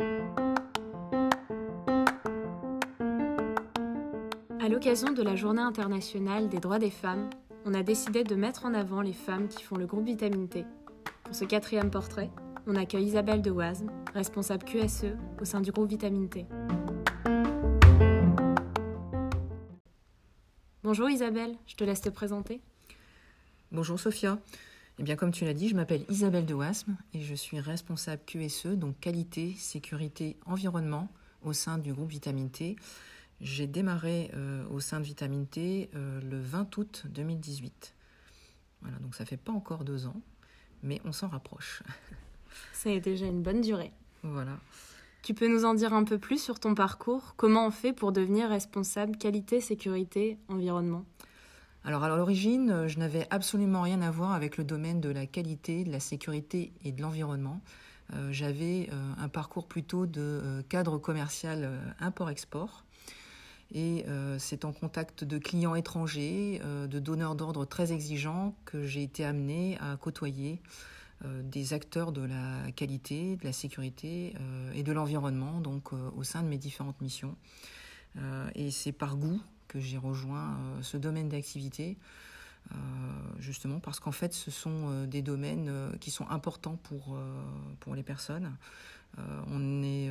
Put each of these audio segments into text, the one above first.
À l'occasion de la Journée internationale des droits des femmes, on a décidé de mettre en avant les femmes qui font le groupe Vitamine T. Pour ce quatrième portrait, on accueille Isabelle de Oisme, responsable QSE au sein du groupe Vitamine T. Bonjour Isabelle, je te laisse te présenter. Bonjour Sophia. Eh bien, comme tu l'as dit, je m'appelle Isabelle de Wasme et je suis responsable QSE, donc qualité, sécurité, environnement, au sein du groupe Vitamine T. J'ai démarré euh, au sein de Vitamine T euh, le 20 août 2018. Voilà, donc ça fait pas encore deux ans, mais on s'en rapproche. C'est déjà une bonne durée. Voilà. Tu peux nous en dire un peu plus sur ton parcours? Comment on fait pour devenir responsable qualité, sécurité, environnement? Alors à l'origine, euh, je n'avais absolument rien à voir avec le domaine de la qualité, de la sécurité et de l'environnement. Euh, j'avais euh, un parcours plutôt de cadre commercial import-export. Et c'est en contact de clients étrangers, de donneurs d'ordre très exigeants que j'ai été amenée à côtoyer des acteurs de la qualité, de la sécurité et de l'environnement, donc au sein de mes différentes missions. et c'est par goût que j'ai rejoint euh, ce domaine d'activité. Euh, justement parce qu'en fait ce sont euh, des domaines qui sont importants pour, pour les personnes. on, est,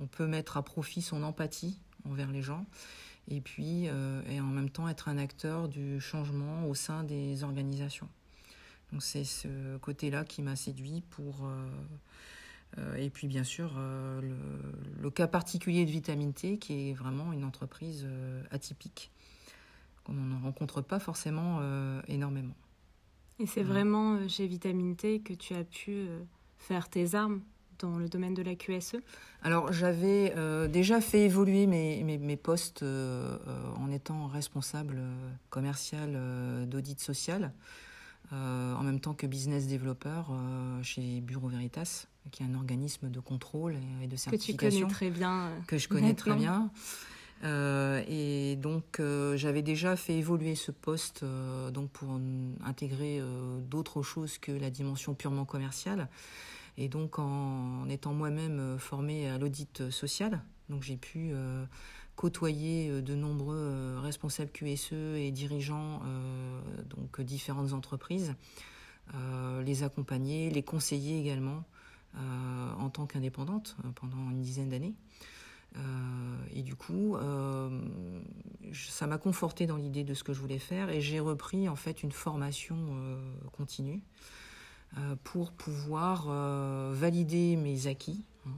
on peut mettre à profit son empathie envers les gens et puis et en même temps être un acteur du changement au sein des organisations. Donc c'est ce côté-là qui m'a séduit pour et puis bien sûr euh, le, cas particulier de Vitamine T qui est vraiment une entreprise euh, atypique qu'on n'en rencontre pas forcément énormément. Et c'est vraiment chez Vitamine T que tu as pu faire tes armes dans le domaine de la QSE Alors j'avais déjà fait évoluer mes, mes, mes postes en étant responsable commercial d'audit social, en même temps que business developer chez Bureau Veritas qui est un organisme de contrôle et de certification. Que tu connais très bien. Euh, que je connais très bien. Euh, et donc euh, j'avais déjà fait évoluer ce poste donc pour intégrer d'autres choses que la dimension purement commerciale. Et donc en, étant moi-même formée à l'audit social, donc j'ai pu côtoyer de nombreux responsables QSE et dirigeants donc différentes entreprises, les accompagner, les conseiller également euh, en tant qu'indépendante euh, pendant une dizaine d'années. Euh, et du coup, ça m'a conforté dans l'idée de ce que je voulais faire et j'ai repris en fait une formation continue pour pouvoir valider mes acquis, hein,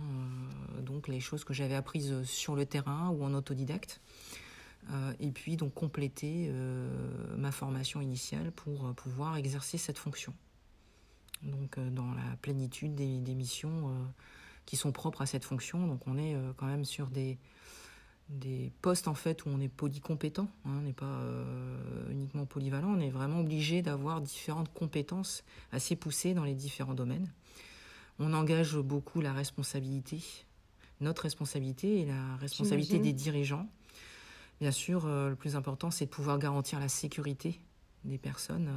donc les choses que j'avais apprises sur le terrain ou en autodidacte, et puis donc compléter ma formation initiale pour pouvoir exercer cette fonction donc euh, dans la plénitude des, missions euh, qui sont propres à cette fonction. Donc on est euh, quand même sur des, des postes en fait où on est polycompétent, hein, on n'est pas uniquement polyvalent, on est vraiment obligé d'avoir différentes compétences assez poussées dans les différents domaines. On engage beaucoup la responsabilité, notre responsabilité et la responsabilité des dirigeants. Bien sûr, le plus important, c'est de pouvoir garantir la sécurité des personnes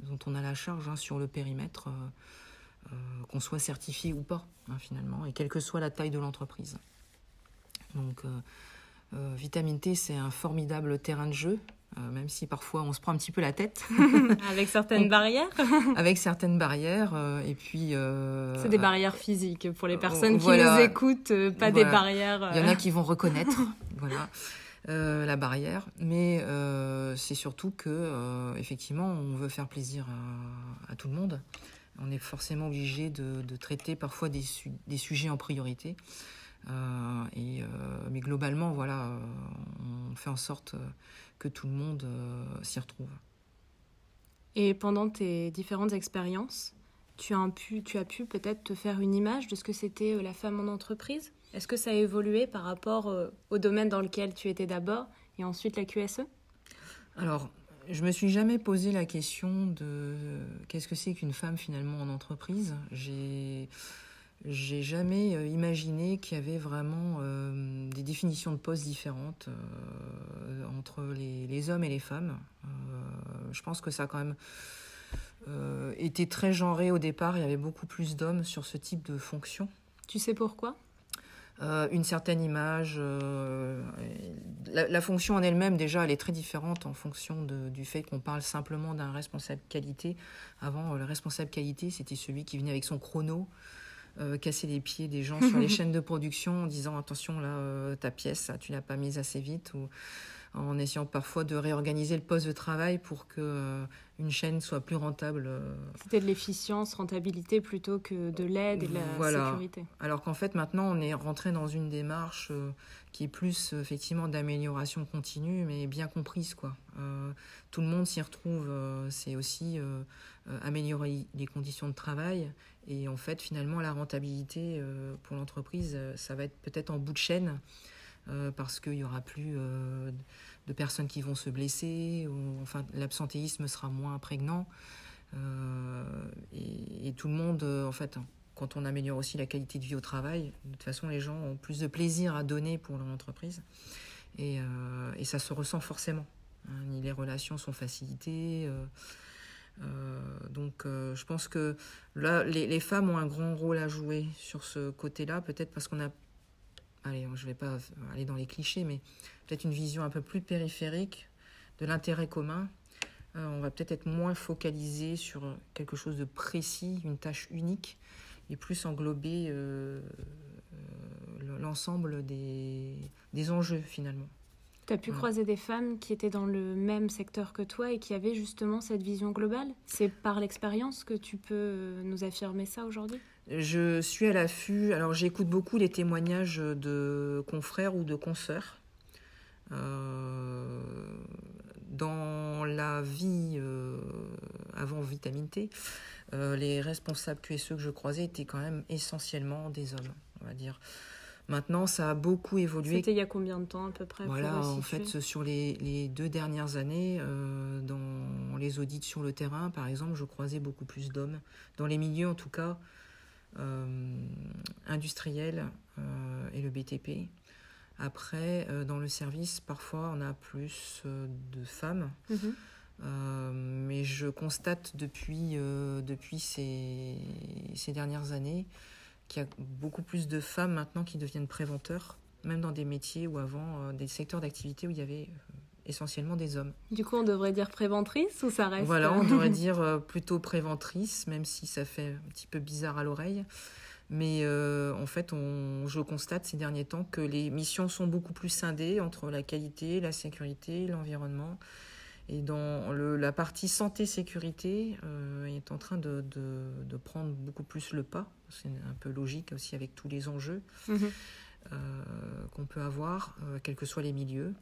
dont on a la charge hein, sur le périmètre, euh, euh, qu'on soit certifié ou pas, hein, finalement, et quelle que soit la taille de l'entreprise. Donc, euh, Vitamine T, c'est un formidable terrain de jeu, même si parfois on se prend un petit peu la tête. avec certaines barrières Avec certaines barrières. et puis. c'est des barrières physiques pour les personnes qui nous écoutent, pas des barrières. Il y en a qui vont reconnaître. voilà. Euh, la barrière, mais euh, c'est surtout que euh, effectivement on veut faire plaisir à, tout le monde. On est forcément obligé de, traiter parfois des, sujets en priorité. mais globalement, voilà, on fait en sorte que tout le monde s'y retrouve. Et pendant tes différentes expériences, tu as pu, tu as pu peut-être te faire une image de ce que c'était la femme en entreprise? Est-ce que ça a évolué par rapport euh, au domaine dans lequel tu étais d'abord et ensuite la QSE Alors, je me suis jamais posé la question de qu'est-ce que c'est qu'une femme finalement en entreprise. J'ai j'ai jamais euh, imaginé qu'il y avait vraiment euh, des définitions de postes différentes entre les, hommes et les femmes. je pense que ça a quand même été très genré au départ. Il y avait beaucoup plus d'hommes sur ce type de fonction. Tu sais pourquoi? Une certaine image. la, fonction en elle-même, déjà, elle est très différente en fonction du fait qu'on parle simplement d'un responsable qualité. Avant, le responsable qualité, c'était celui qui venait avec son chrono, casser les pieds des gens sur les chaînes de production en disant attention, là, ta pièce, tu l'as pas mise assez vite. Ou en essayant parfois de réorganiser le poste de travail pour que euh, une chaîne soit plus rentable. Euh. C'était de l'efficience, rentabilité plutôt que de l'aide et de la sécurité. Alors qu'en fait maintenant on est rentré dans une démarche euh, qui est plus effectivement d'amélioration continue, mais bien comprise quoi. tout le monde s'y retrouve. c'est aussi améliorer les conditions de travail et en fait finalement la rentabilité pour l'entreprise, ça va être peut-être en bout de chaîne. Euh, parce qu'il n'y aura plus euh, de personnes qui vont se blesser, enfin l'absentéisme sera moins prégnant. Euh, et, tout le monde, en fait, quand on améliore aussi la qualité de vie au travail, de toute façon, les gens ont plus de plaisir à donner pour leur entreprise. Et, ça se ressent forcément. Hein. les relations sont facilitées. donc, je pense que là, les, femmes ont un grand rôle à jouer sur ce côté-là, peut-être parce qu'on a allez, je ne vais pas aller dans les clichés, mais peut-être une vision un peu plus périphérique de l'intérêt commun. Euh, on va peut-être être moins focalisé sur quelque chose de précis, une tâche unique, et plus englober euh, euh, l'ensemble des, des, enjeux finalement. Tu as pu croiser des femmes qui étaient dans le même secteur que toi et qui avaient justement cette vision globale? C'est par l'expérience que tu peux nous affirmer ça aujourd'hui? Je suis à l'affût. Alors, j'écoute beaucoup les témoignages de confrères ou de consoeurs. Euh, dans la vie euh, avant vitamine T, euh, les responsables QSE que je croisais étaient quand même essentiellement des hommes, on va dire. Maintenant, ça a beaucoup évolué. C'était il y a combien de temps à peu près Voilà, en fait, sur les, les, deux dernières années, dans les audits sur le terrain, par exemple, je croisais beaucoup plus d'hommes. Dans les milieux, en tout cas, euh, industriel euh, et le BTP. Après, euh, dans le service, parfois, on a plus de femmes. Mhm. mais je constate depuis, depuis ces, ces, dernières années qu'il y a beaucoup plus de femmes maintenant qui deviennent préventeurs, même dans des métiers où avant, des secteurs d'activité où il y avait essentiellement des hommes. Du coup, on devrait dire préventrice ou ça reste Voilà, on devrait dire euh, plutôt préventrice, même si ça fait un petit peu bizarre à l'oreille. Mais euh, en fait, on, je constate ces derniers temps que les missions sont beaucoup plus scindées entre la qualité, la sécurité, l'environnement. Et dans le, la partie santé-sécurité euh, est en train de, de, prendre beaucoup plus le pas. C'est un peu logique aussi avec tous les enjeux mhm. qu'on peut avoir, quels que soient les milieux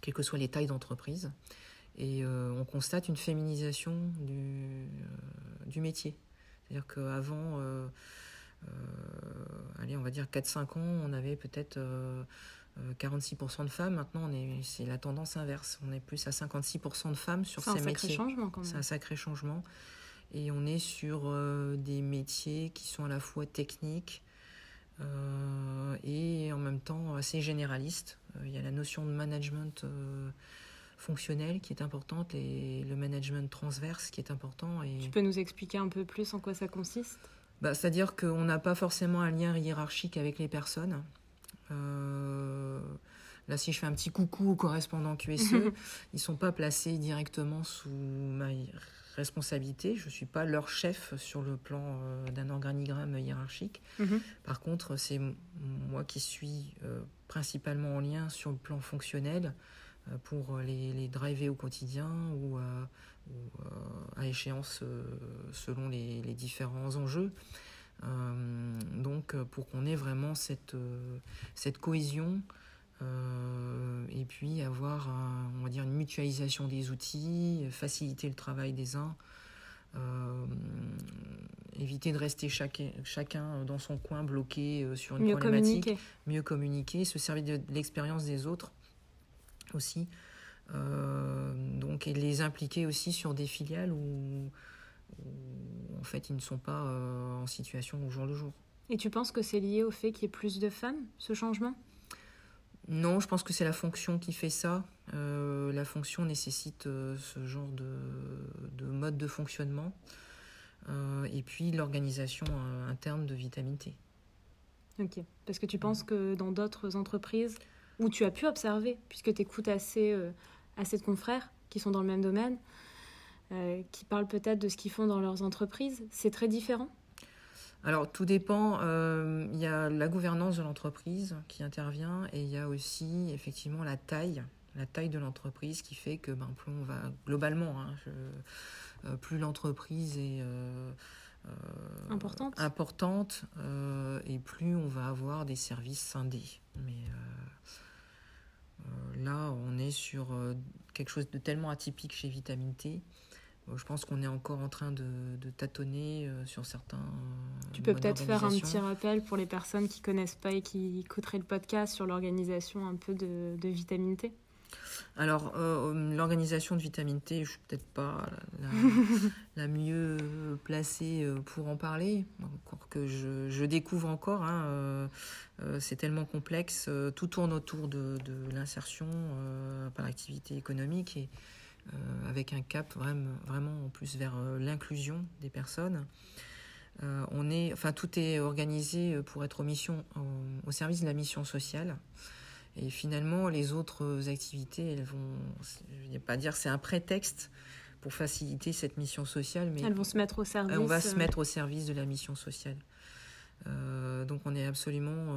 quelles que soient les tailles d'entreprise. Et euh, on constate une féminisation du, euh, du métier. C'est-à-dire qu'avant, euh, allez, on va dire 4-5 ans, on avait peut-être 46% de femmes. Maintenant, c'est la tendance inverse. On est plus à 56% de femmes sur ces métiers. C'est un sacré changement quand même. C'est un sacré changement. Et on est sur des métiers qui sont à la fois techniques, euh, et en même temps assez généraliste. Euh, il y a la notion de management euh, fonctionnel qui est importante et le management transverse qui est important. Et... Tu peux nous expliquer un peu plus en quoi ça consiste? Bah, C'est-à-dire qu'on n'a pas forcément un lien hiérarchique avec les personnes. Là, si je fais un petit coucou aux correspondants QSE, ils ne sont pas placés directement sous ma responsabilité. Je ne suis pas leur chef sur le plan euh, d'un organigramme hiérarchique. Mhm. Par contre, c'est moi qui suis euh, principalement en lien sur le plan fonctionnel euh, pour les, les, driver au quotidien ou, à échéance selon les, les, différents enjeux. Donc, pour qu'on ait vraiment cette, cette cohésion euh, et puis avoir, on va dire, une mutualisation des outils, faciliter le travail des uns, euh, éviter de rester chacun, chacun dans son coin bloqué euh, sur une mieux problématique, communiquer. mieux communiquer, se servir de, l'expérience des autres aussi, donc et les impliquer aussi sur des filiales où, où en fait ils ne sont pas en situation au jour le jour. Et tu penses que c'est lié au fait qu'il y ait plus de femmes, ce changement? Non, je pense que c'est la fonction qui fait ça. Euh, la fonction nécessite euh, ce genre de, mode de fonctionnement. Euh, et puis l'organisation interne de vitamine T. Ok, parce que tu penses que dans d'autres entreprises où tu as pu observer, puisque tu écoutes assez, euh, assez de confrères qui sont dans le même domaine, euh, qui parlent peut-être de ce qu'ils font dans leurs entreprises, c'est très différent? Alors tout dépend. Euh, il y a la gouvernance de l'entreprise qui intervient et il y a aussi effectivement la taille, la taille de l'entreprise qui fait que ben, plus on va globalement, hein, euh, plus l'entreprise est euh, importante, importante et plus on va avoir des services scindés. Mais là, on est sur quelque chose de tellement atypique chez Vitamine T je pense qu'on est encore en train de, tâtonner euh, sur certains. Tu peux peut-être faire un petit rappel pour les personnes qui connaissent pas et qui écouteraient le podcast sur l'organisation un peu de, Vitamine T. Alors, euh, l'organisation de Vitamine T, je suis peut-être pas la, mieux placée euh, pour en parler, encore que je, découvre encore. Hein, c'est tellement complexe. Tout tourne autour de, de l'insertion par l'activité économique et euh, avec un cap vraiment, vraiment en plus vers euh, l'inclusion des personnes. Euh, on est, enfin, tout est organisé pour être mission, au, service de la mission sociale. Et finalement, les autres activités, elles vont, je ne vais pas dire c'est un prétexte pour faciliter cette mission sociale, mais elles vont se mettre au service. On va se mettre au service de la mission sociale. donc on est absolument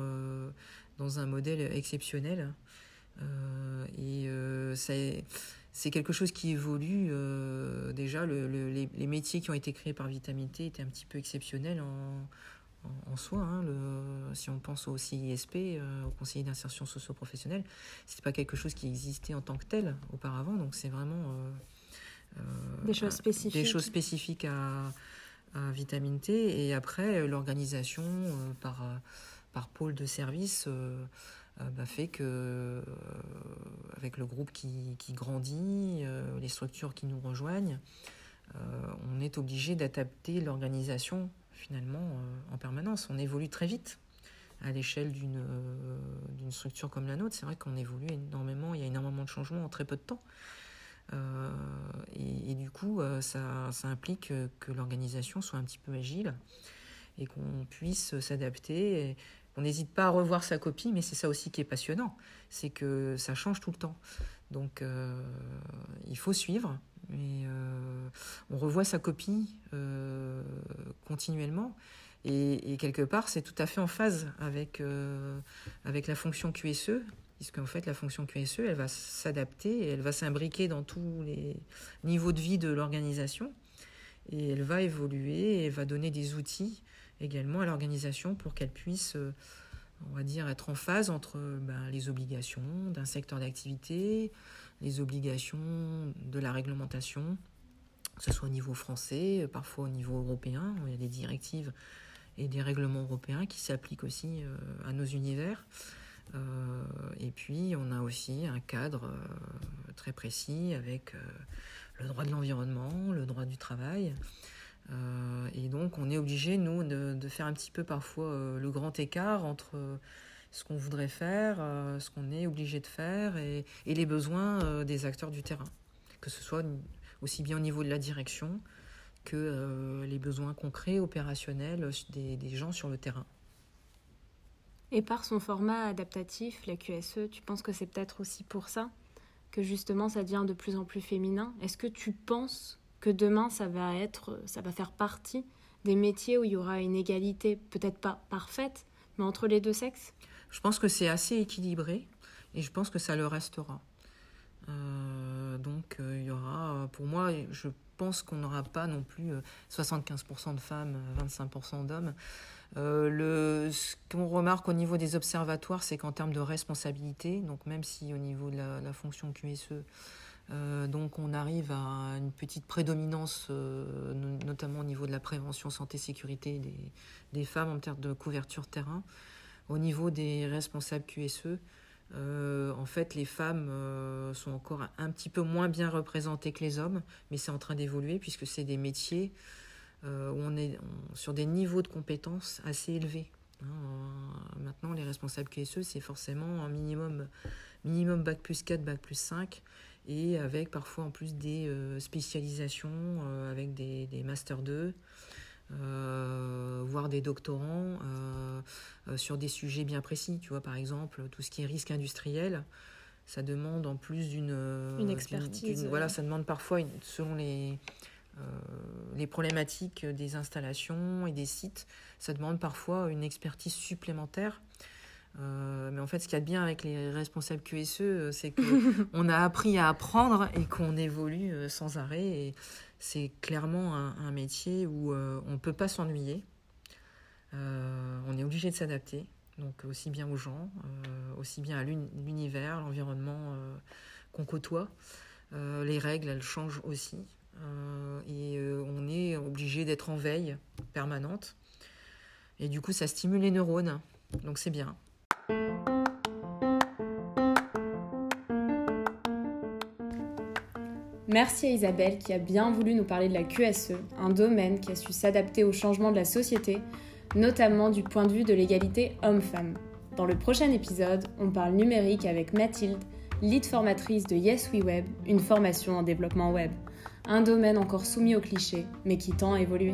dans un modèle exceptionnel. et ça c'est quelque chose qui évolue. Euh, déjà, les, métiers qui ont été créés par Vitamine T étaient un petit peu exceptionnels en, soi. Hein. si on pense au CISP, euh, au conseiller d'insertion socio-professionnelle, ce pas quelque chose qui existait en tant que tel auparavant. Donc, c'est vraiment euh, des choses spécifiques, des choses spécifiques à, à Vitamine T. Et après, l'organisation par, par pôle de service bah, fait que, euh, avec le groupe qui, grandit, euh, les structures qui nous rejoignent, on est obligé d'adapter l'organisation finalement en permanence. On évolue très vite à l'échelle d'une structure comme la nôtre. C'est vrai qu'on évolue énormément, il y a énormément de changements en très peu de temps. et, du coup, ça, ça, implique que l'organisation soit un petit peu agile et qu'on puisse s'adapter on n'hésite pas à revoir sa copie, mais c'est ça aussi qui est passionnant, c'est que ça change tout le temps. Donc euh, il faut suivre, mais euh, on revoit sa copie euh, continuellement. Et, quelque part, c'est tout à fait en phase avec, avec la fonction QSE, puisque en fait, la fonction QSE, elle va s'adapter, elle va s'imbriquer dans tous les niveaux de vie de l'organisation, et elle va évoluer, et va donner des outils également à l'organisation pour qu'elle puisse, euh, on va dire, être en phase entre ben, les obligations d'un secteur d'activité, les obligations de la réglementation, que ce soit au niveau français, parfois au niveau européen. Il y a des directives et des règlements européens qui s'appliquent aussi euh, à nos univers. Euh, et puis, on a aussi un cadre très précis avec le droit de l'environnement, le droit du travail. Euh, et donc, on est obligé, nous, de, faire un petit peu parfois euh, le grand écart entre euh, ce qu'on voudrait faire, ce qu'on est obligé de faire et, les besoins des acteurs du terrain. Que ce soit aussi bien au niveau de la direction que les besoins concrets, opérationnels des, des, gens sur le terrain. Et par son format adaptatif, la QSE, tu penses que c'est peut-être aussi pour ça que justement ça devient de plus en plus féminin? Est-ce que tu penses que demain ça va être, ça va faire partie des métiers où il y aura une égalité, peut-être pas parfaite, mais entre les deux sexes Je pense que c'est assez équilibré et je pense que ça le restera. Euh, donc euh, il y aura, pour moi, je pense qu'on n'aura pas non plus 75% euh, de femmes, 25% d'hommes. ce qu'on remarque au niveau des observatoires, c'est qu'en termes de responsabilité, donc même si au niveau de la, la fonction QSE, euh, donc on arrive à une petite prédominance, euh, notamment au niveau de la prévention santé-sécurité des, femmes en termes de couverture terrain. Au niveau des responsables QSE, euh, en fait, les femmes sont encore un, petit peu moins bien représentées que les hommes, mais c'est en train d'évoluer puisque c'est des métiers où on est sur des niveaux de compétences assez élevés. Hein. maintenant, les responsables QSE, c'est forcément un minimum, minimum bac plus 4, bac plus 5 et avec parfois en plus des euh, spécialisations euh, avec des, des Master 2. voir des doctorants sur des sujets bien précis. Tu vois, par exemple, tout ce qui est risque industriel, ça demande en plus d'une une expertise. voilà, ça demande parfois, selon les, les problématiques des installations et des sites, ça demande parfois une expertise supplémentaire. Euh, mais en fait, ce qu'il y a de bien avec les responsables QSE, euh, c'est qu'on a appris à apprendre et qu'on évolue euh, sans arrêt. Et c'est clairement un, métier où on ne peut pas s'ennuyer. on est obligé de s'adapter, donc aussi bien aux gens, aussi bien à l'univers, l'environnement qu'on côtoie. les règles, elles changent aussi. et on est obligé d'être en veille permanente. Et du coup, ça stimule les neurones. Donc c'est bien. Merci à Isabelle qui a bien voulu nous parler de la QSE, un domaine qui a su s'adapter au changement de la société, notamment du point de vue de l'égalité homme-femme. Dans le prochain épisode, on parle numérique avec Mathilde, lead formatrice de Yes We Web, une formation en développement web. Un domaine encore soumis aux clichés, mais qui tend à évoluer.